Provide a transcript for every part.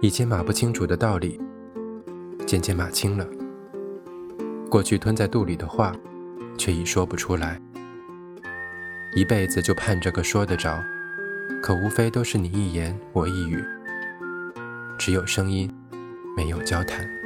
以前码不清楚的道理，渐渐码清了；过去吞在肚里的话，却已说不出来。一辈子就盼着个说得着，可无非都是你一言我一语，只有声音，没有交谈。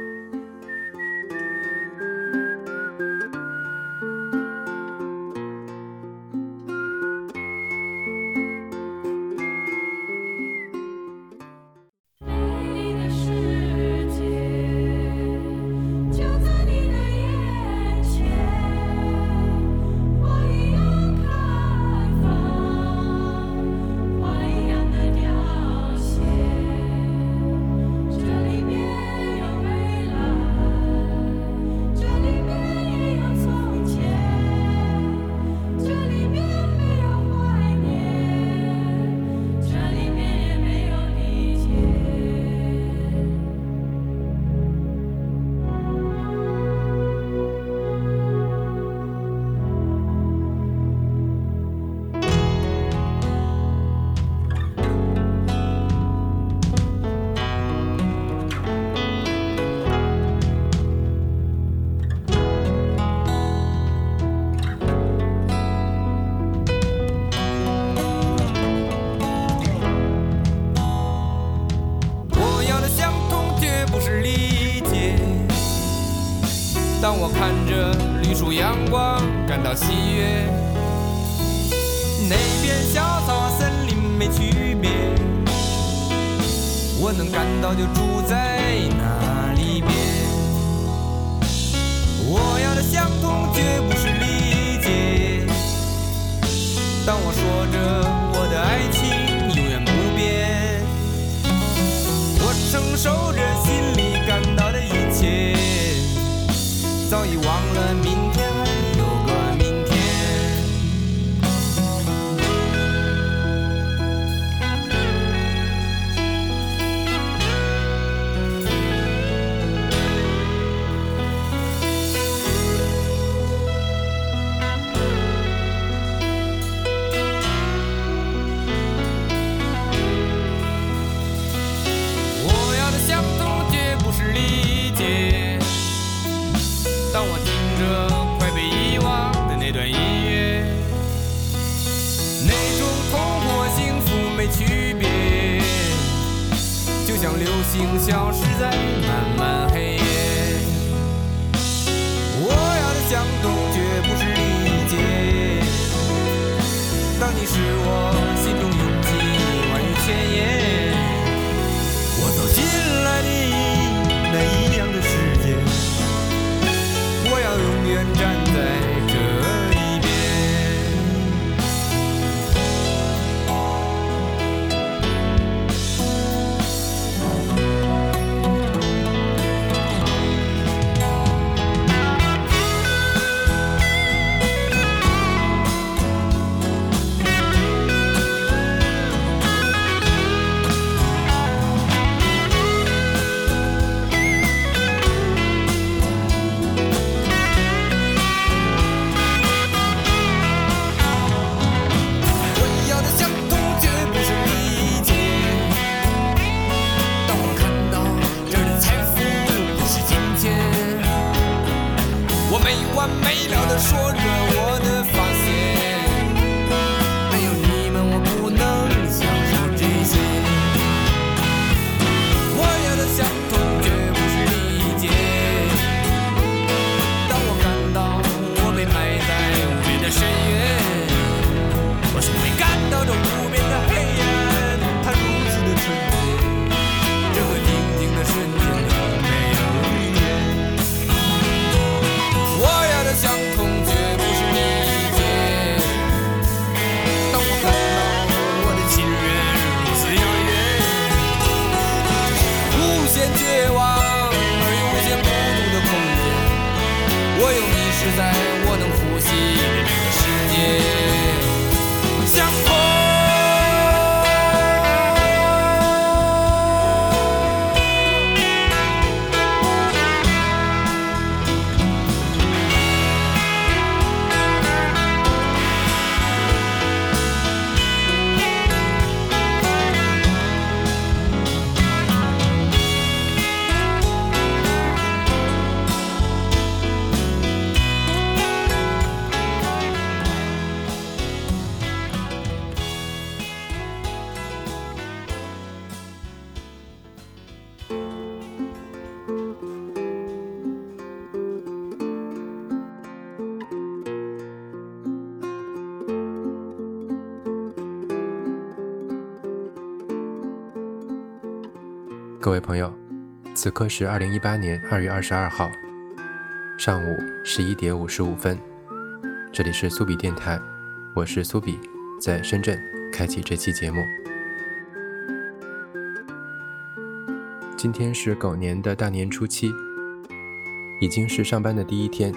区别，就像流星消失在漫漫黑夜。我要的相同绝不是理解，当你是我心中拥挤万语千言，我走进了你那一样的世界，我要永远站。各位朋友，此刻是二零一八年二月二十二号上午十一点五十五分，这里是苏比电台，我是苏比，在深圳开启这期节目。今天是狗年的大年初七，已经是上班的第一天，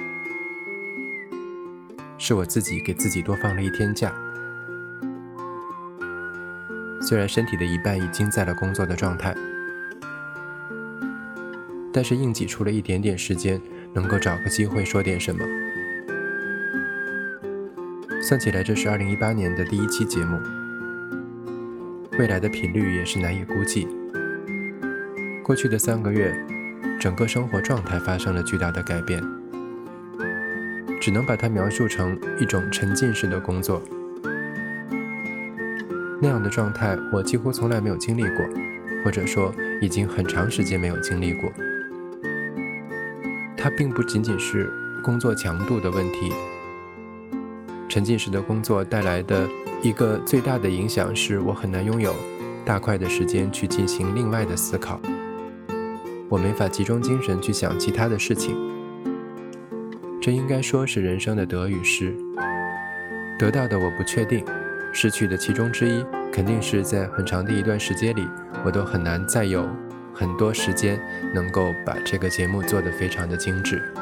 是我自己给自己多放了一天假。虽然身体的一半已经在了工作的状态。但是硬挤出了一点点时间，能够找个机会说点什么。算起来，这是二零一八年的第一期节目，未来的频率也是难以估计。过去的三个月，整个生活状态发生了巨大的改变，只能把它描述成一种沉浸式的工作。那样的状态，我几乎从来没有经历过，或者说，已经很长时间没有经历过。它并不仅仅是工作强度的问题，沉浸式的工作带来的一个最大的影响是我很难拥有大块的时间去进行另外的思考，我没法集中精神去想其他的事情。这应该说是人生的得与失，得到的我不确定，失去的其中之一肯定是在很长的一段时间里，我都很难再有。很多时间能够把这个节目做得非常的精致。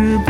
止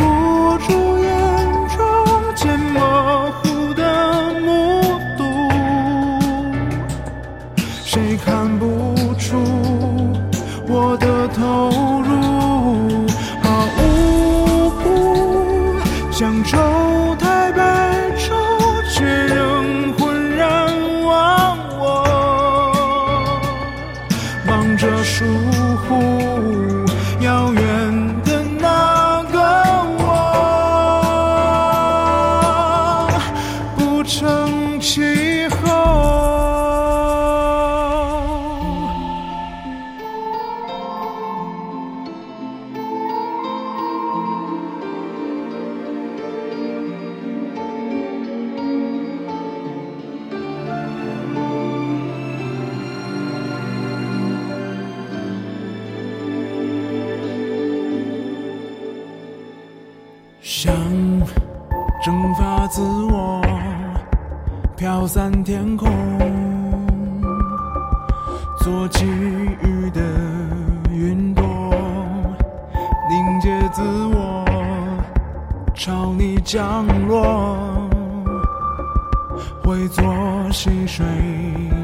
会作细水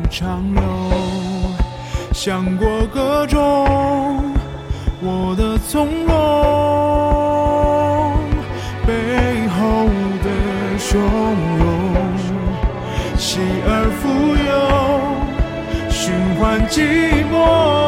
长流，想过各种我的从容。背后的汹涌，喜而富有，循环寂寞。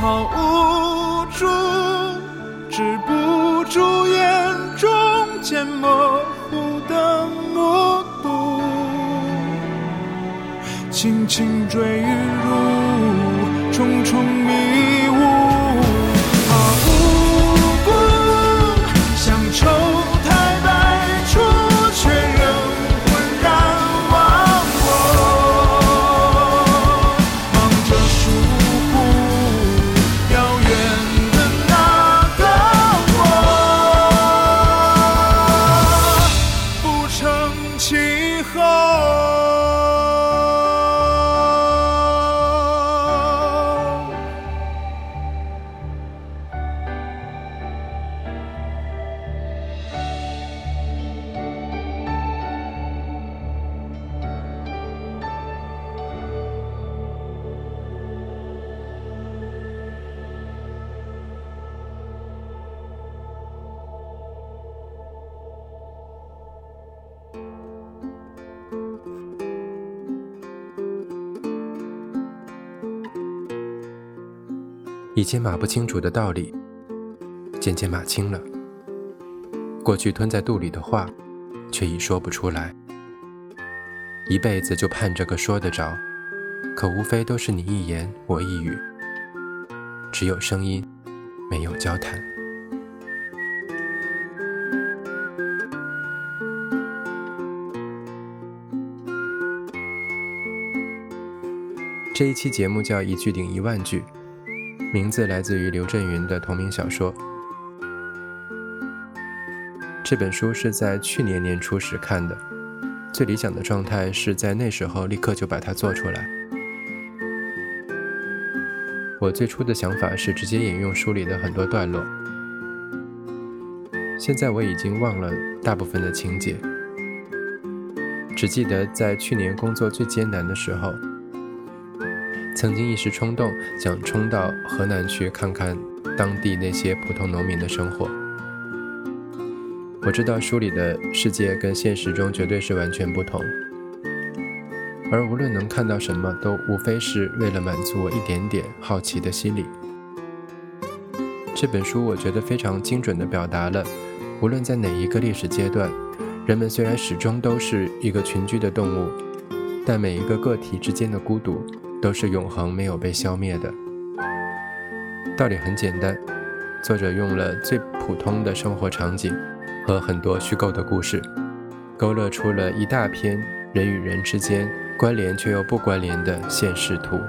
好无助，止不住眼中间模糊的目睹，轻轻坠入重重迷雾。以前码不清楚的道理，渐渐码清了；过去吞在肚里的话，却已说不出来。一辈子就盼着个说得着，可无非都是你一言我一语，只有声音，没有交谈。这一期节目叫“一句顶一万句”。名字来自于刘震云的同名小说。这本书是在去年年初时看的，最理想的状态是在那时候立刻就把它做出来。我最初的想法是直接引用书里的很多段落，现在我已经忘了大部分的情节，只记得在去年工作最艰难的时候。曾经一时冲动，想冲到河南去看看当地那些普通农民的生活。我知道书里的世界跟现实中绝对是完全不同，而无论能看到什么，都无非是为了满足我一点点好奇的心理。这本书我觉得非常精准地表达了，无论在哪一个历史阶段，人们虽然始终都是一个群居的动物，但每一个个体之间的孤独。都是永恒没有被消灭的。道理很简单，作者用了最普通的生活场景和很多虚构的故事，勾勒出了一大片人与人之间关联却又不关联的现实图。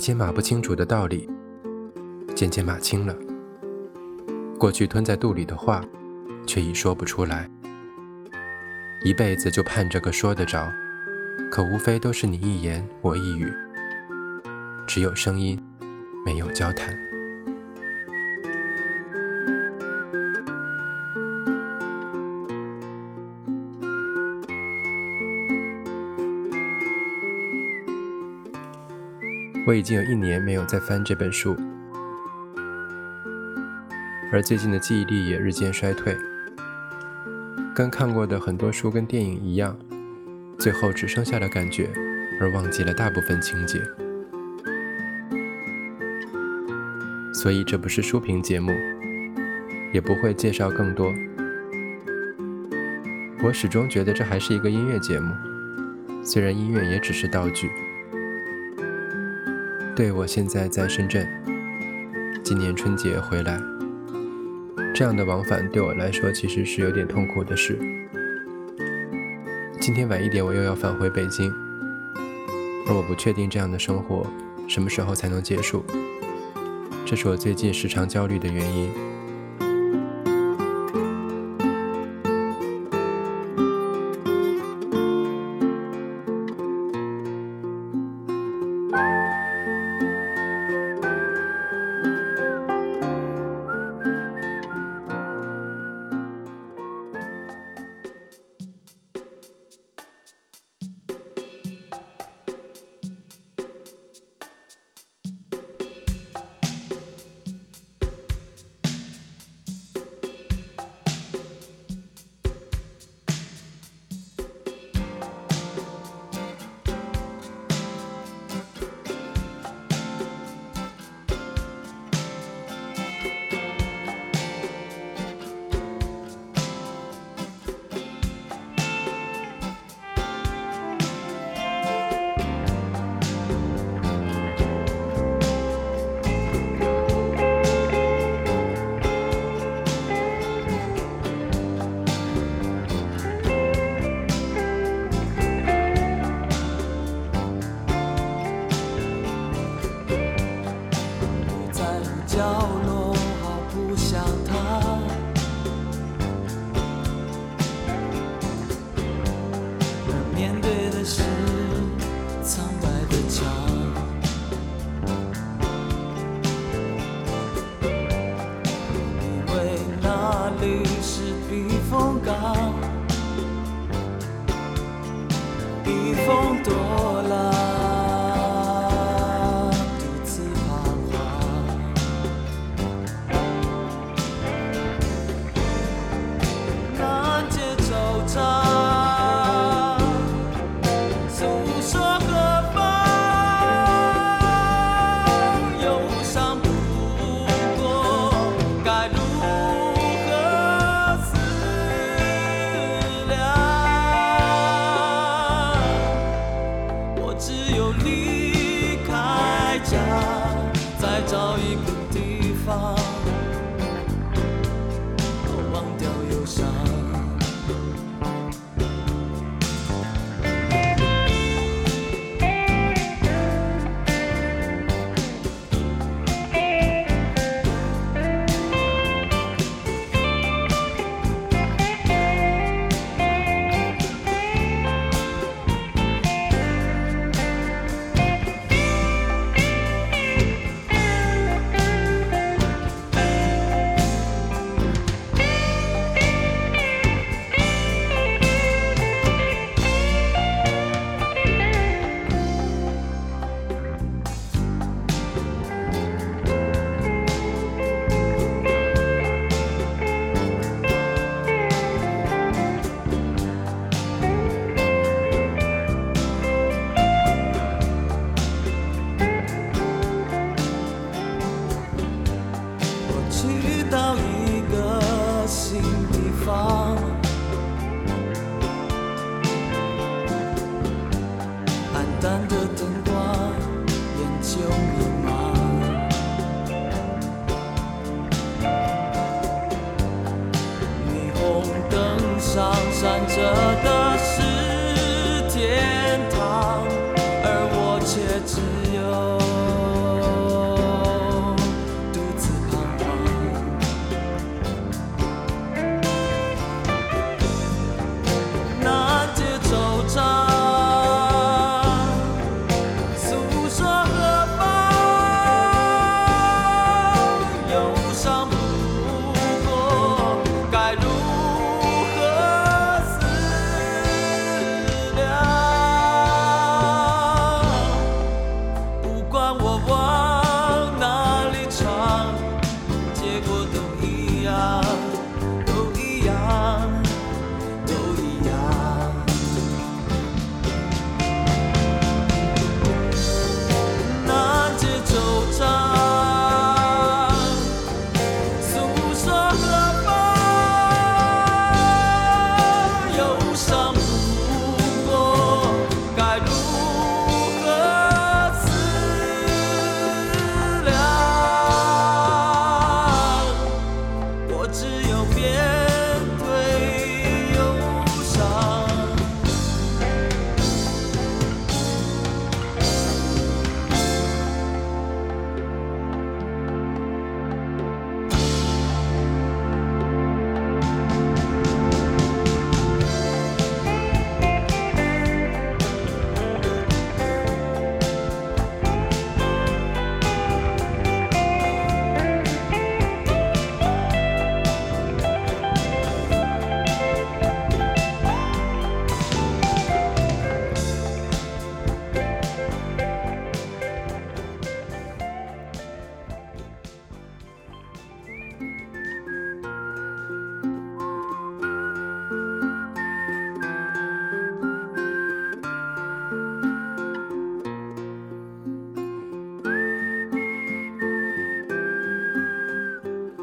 前码不清楚的道理，渐渐码清了；过去吞在肚里的话，却已说不出来。一辈子就盼着个说得着，可无非都是你一言我一语，只有声音，没有交谈。我已经有一年没有再翻这本书，而最近的记忆力也日渐衰退，跟看过的很多书跟电影一样，最后只剩下了感觉，而忘记了大部分情节。所以这不是书评节目，也不会介绍更多。我始终觉得这还是一个音乐节目，虽然音乐也只是道具。对我现在在深圳，今年春节回来，这样的往返对我来说其实是有点痛苦的事。今天晚一点我又要返回北京，而我不确定这样的生活什么时候才能结束，这是我最近时常焦虑的原因。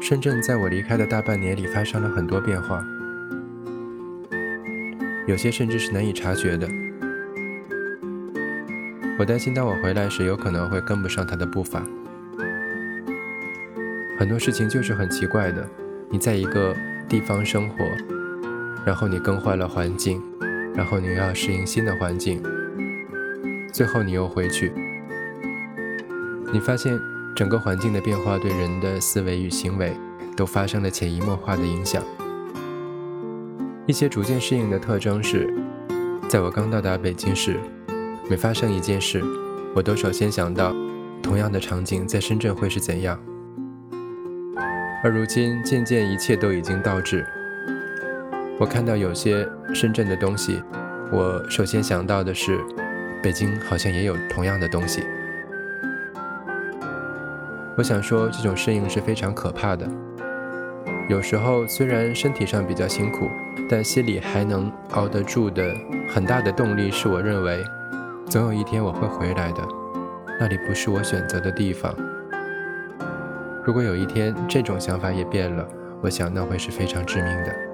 深圳在我离开的大半年里发生了很多变化，有些甚至是难以察觉的。我担心，当我回来时，有可能会跟不上他的步伐。很多事情就是很奇怪的，你在一个地方生活，然后你更换了环境，然后你又要适应新的环境，最后你又回去，你发现整个环境的变化对人的思维与行为都发生了潜移默化的影响。一些逐渐适应的特征是，在我刚到达北京时。每发生一件事，我都首先想到，同样的场景在深圳会是怎样。而如今，渐渐一切都已经倒置。我看到有些深圳的东西，我首先想到的是，北京好像也有同样的东西。我想说，这种适应是非常可怕的。有时候虽然身体上比较辛苦，但心里还能熬得住的很大的动力，是我认为。总有一天我会回来的，那里不是我选择的地方。如果有一天这种想法也变了，我想那会是非常致命的。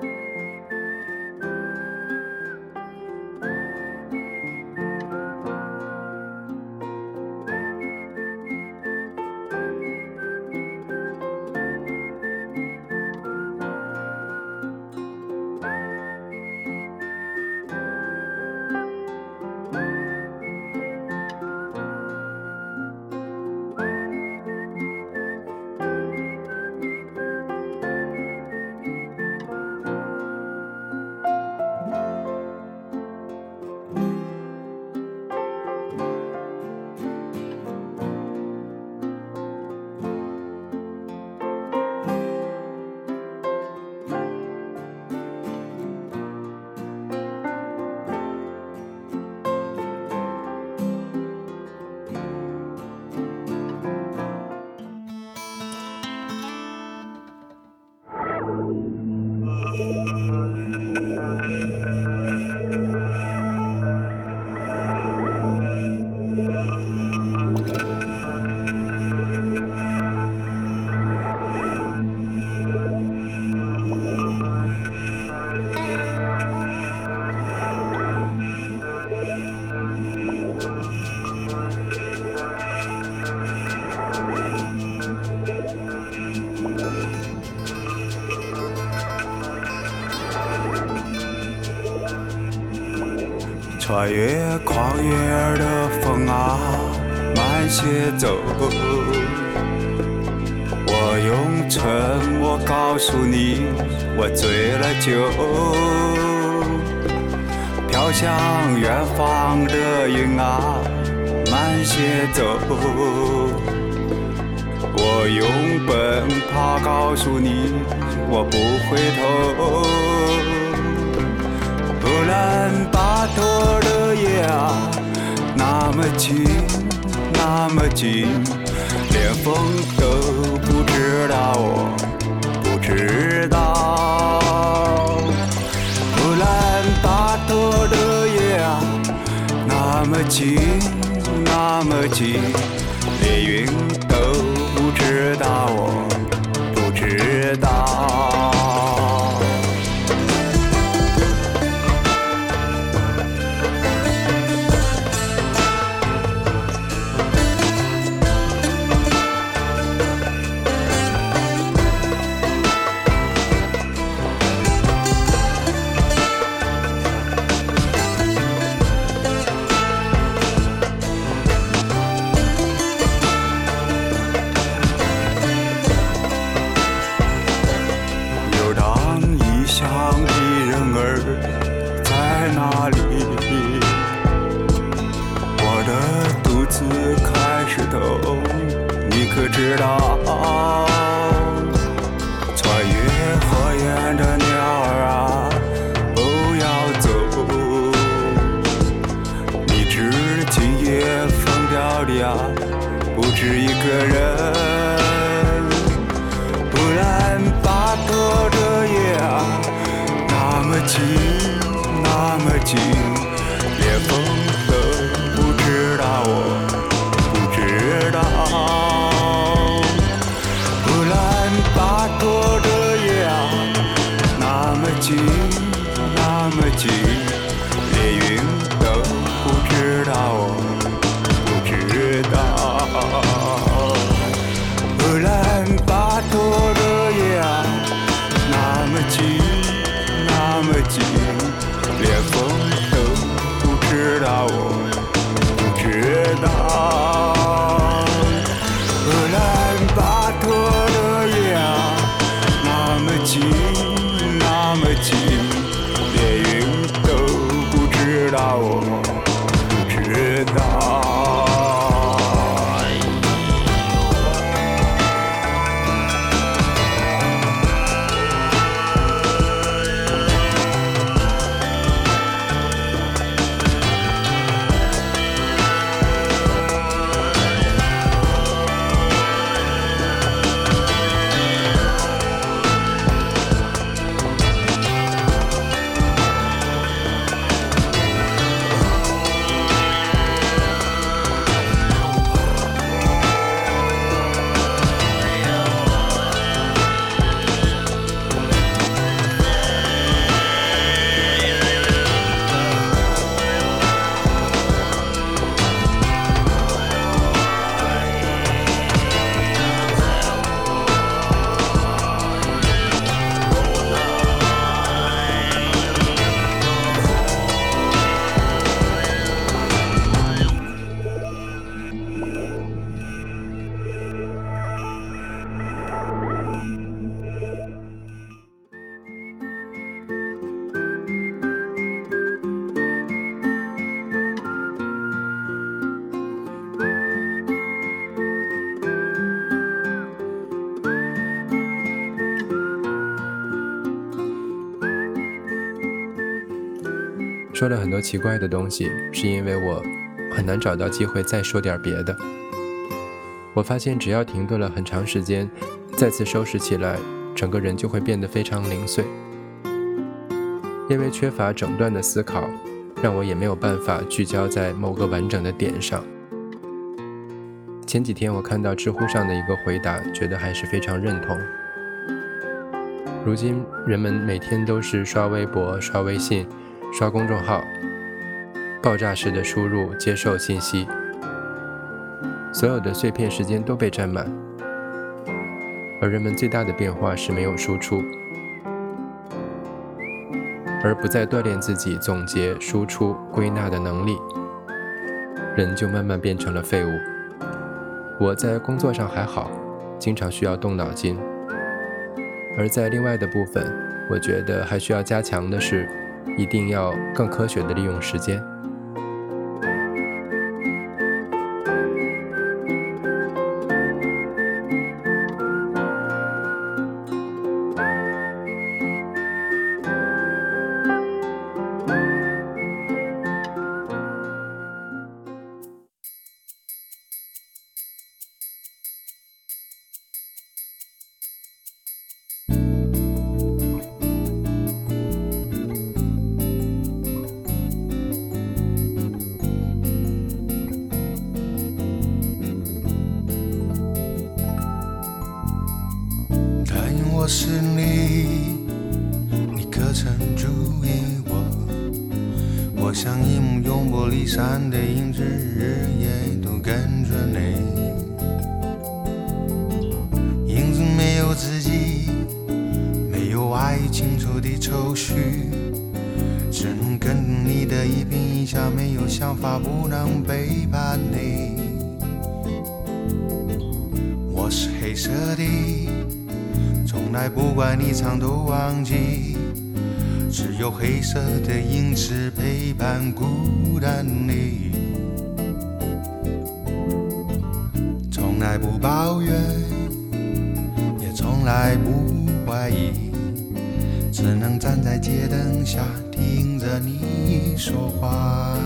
些走。我用沉默告诉你，我醉了酒。飘向远方的云啊，慢些走。我用奔跑告诉你，我不回头。乌兰巴托的夜啊，那么静，那么近，连风都不知道，我不知道。乌兰巴托的夜啊，那么近，那么近，很多奇怪的东西，是因为我很难找到机会再说点别的。我发现，只要停顿了很长时间，再次收拾起来，整个人就会变得非常零碎。因为缺乏整段的思考，让我也没有办法聚焦在某个完整的点上。前几天我看到知乎上的一个回答，觉得还是非常认同。如今人们每天都是刷微博、刷微信。刷公众号，爆炸式的输入接受信息，所有的碎片时间都被占满，而人们最大的变化是没有输出，而不再锻炼自己总结、输出、归纳的能力，人就慢慢变成了废物。我在工作上还好，经常需要动脑筋，而在另外的部分，我觉得还需要加强的是。一定要更科学的利用时间。一颦一笑，没有想法，不能背叛你。我是黑色的。从来不管你唱都忘记，只有黑色的影子陪伴孤单你。从来不抱怨，也从来不怀疑，只能站在街灯下听着你说话。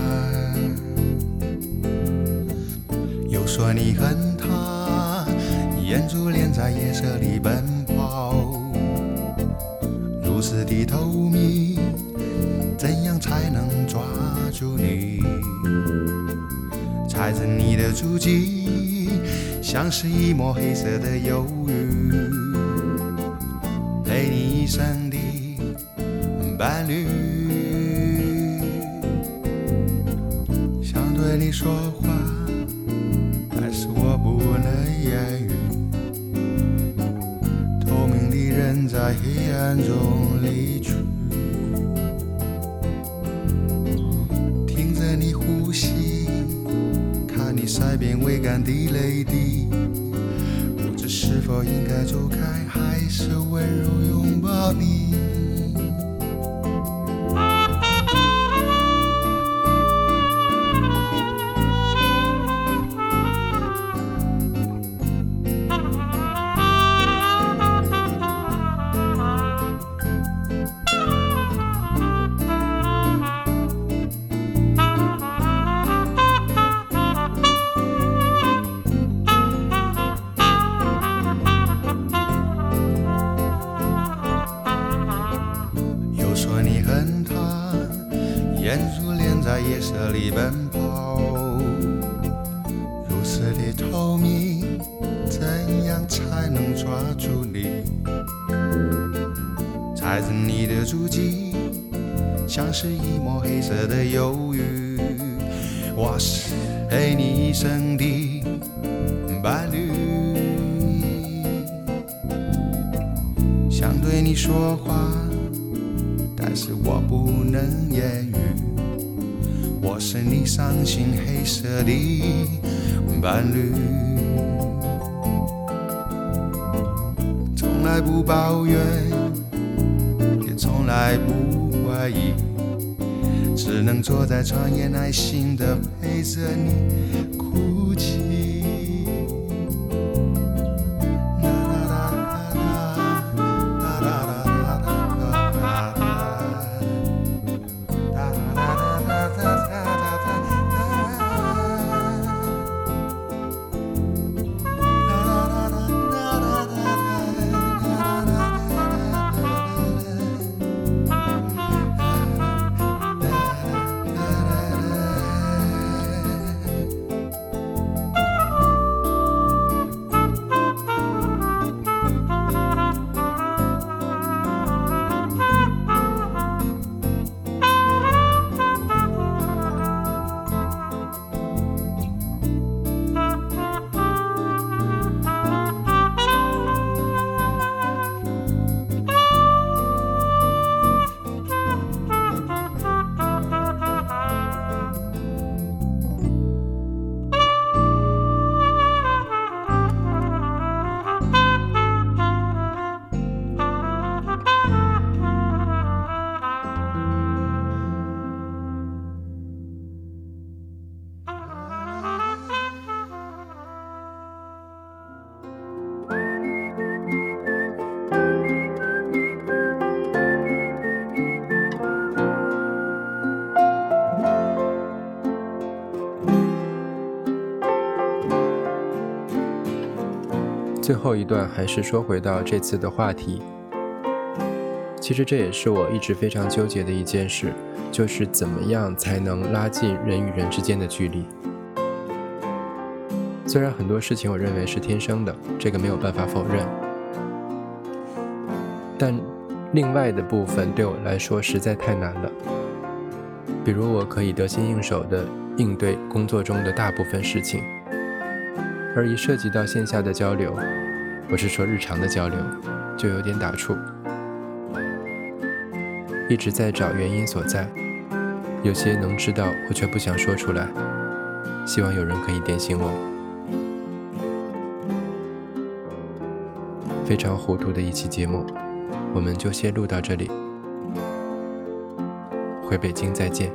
又说你恨他，眼珠脸在夜色里奔跑。如此的透明，怎样才能抓住你？踩着你的足迹，像是一抹黑色的忧郁，陪你一生说应该走开，还是温柔拥抱你。在床沿耐心的陪着你哭泣。最后一段还是说回到这次的话题，其实这也是我一直非常纠结的一件事，就是怎么样才能拉近人与人之间的距离。虽然很多事情我认为是天生的，这个没有办法否认，但另外的部分对我来说实在太难了。比如我可以得心应手的应对工作中的大部分事情。而一涉及到线下的交流，我是说日常的交流，就有点打怵，一直在找原因所在，有些能知道，我却不想说出来，希望有人可以点醒我。非常糊涂的一期节目，我们就先录到这里，回北京再见。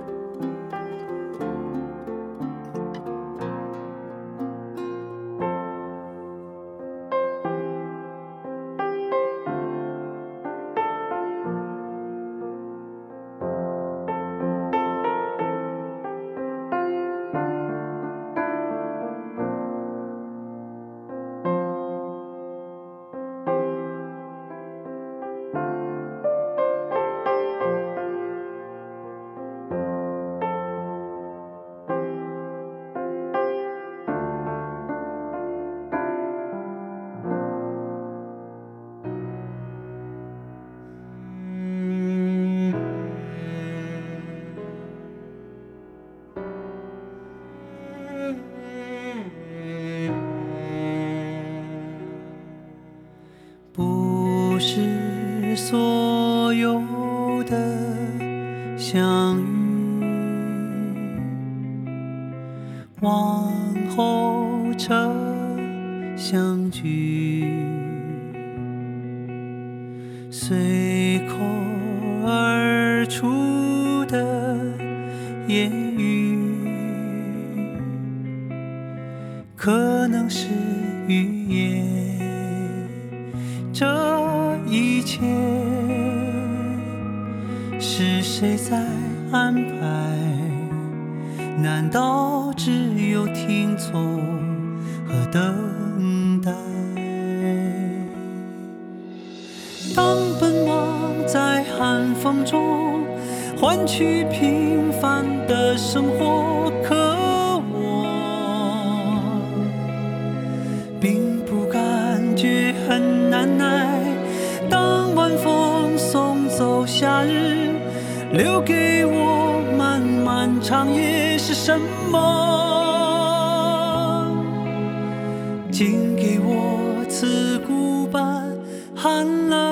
换取平凡的生活。可我并不感觉很难耐，当晚风送走夏日，留给我漫漫长夜是什么？请给我刺骨般寒冷。